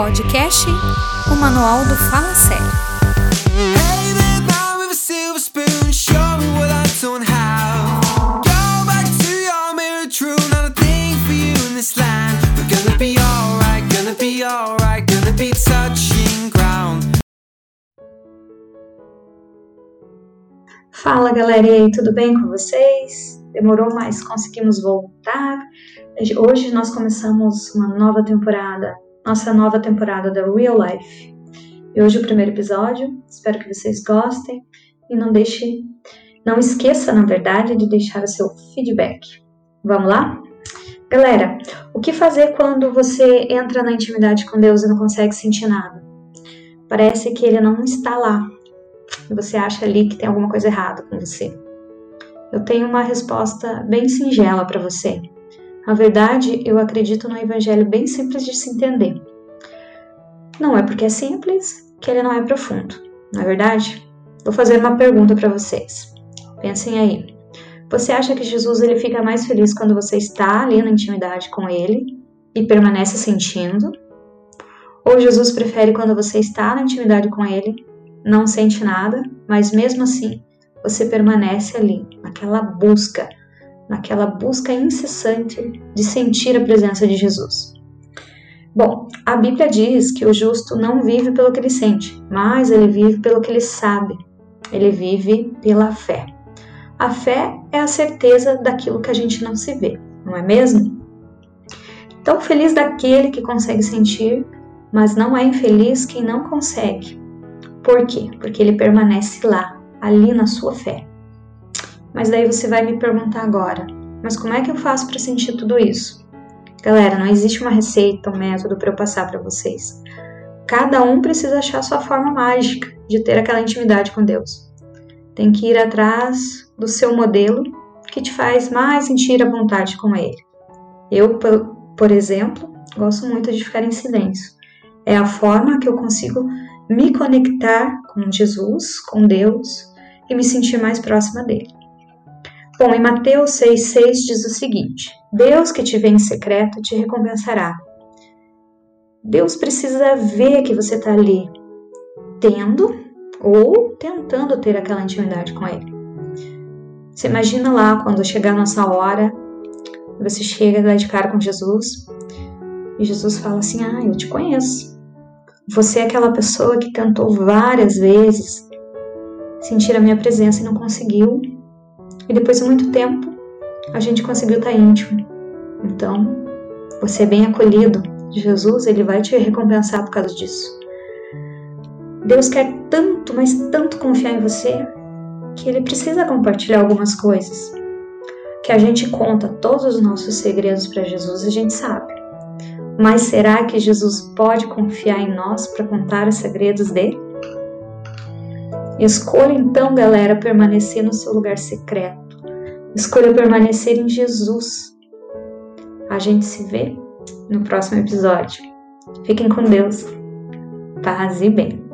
Podcast O Manual do Fala Sério. Fala galera, e aí, tudo bem com vocês? Demorou, mas conseguimos voltar. Hoje nós começamos uma nova temporada, nossa nova temporada da Real Life. E hoje o primeiro episódio, espero que vocês gostem e não deixe, não esqueça, na verdade, de deixar o seu feedback. Vamos lá? Galera, o que fazer quando você entra na intimidade com Deus e não consegue sentir nada? Parece que ele não está lá, e você acha ali que tem alguma coisa errada com você. Eu tenho uma resposta bem singela para você. Na verdade, eu acredito no evangelho bem simples de se entender. Não é porque é simples que ele não é profundo. Na verdade, vou fazer uma pergunta para vocês. Pensem aí. Você acha que Jesus ele fica mais feliz quando você está ali na intimidade com ele e permanece sentindo? Ou Jesus prefere quando você está na intimidade com ele não sente nada, mas mesmo assim você permanece ali, naquela busca, naquela busca incessante de sentir a presença de Jesus. Bom, a Bíblia diz que o justo não vive pelo que ele sente, mas ele vive pelo que ele sabe. Ele vive pela fé. A fé é a certeza daquilo que a gente não se vê, não é mesmo? Então, feliz daquele que consegue sentir, mas não é infeliz quem não consegue. Por quê? Porque ele permanece lá, ali na sua fé. Mas daí você vai me perguntar agora, mas como é que eu faço para sentir tudo isso? Galera, não existe uma receita, um método para eu passar para vocês. Cada um precisa achar sua forma mágica de ter aquela intimidade com Deus. Tem que ir atrás do seu modelo que te faz mais sentir a vontade com Ele. Eu, por exemplo, gosto muito de ficar em silêncio. É a forma que eu consigo me conectar com Jesus, com Deus e me sentir mais próxima dele. Bom, em Mateus 6,6 diz o seguinte: Deus que te vê em secreto te recompensará. Deus precisa ver que você está ali tendo ou tentando ter aquela intimidade com Ele. Você imagina lá quando chegar a nossa hora, você chega lá de cara com Jesus e Jesus fala assim: Ah, eu te conheço. Você é aquela pessoa que tentou várias vezes sentir a minha presença e não conseguiu. E depois de muito tempo, a gente conseguiu estar íntimo. Então, você é bem acolhido. Jesus, ele vai te recompensar por causa disso. Deus quer tanto, mas tanto confiar em você, que ele precisa compartilhar algumas coisas. Que a gente conta todos os nossos segredos para Jesus, a gente sabe. Mas será que Jesus pode confiar em nós para contar os segredos dele? Escolha então, galera, permanecer no seu lugar secreto. Escolha permanecer em Jesus. A gente se vê no próximo episódio. Fiquem com Deus. Paz e bem.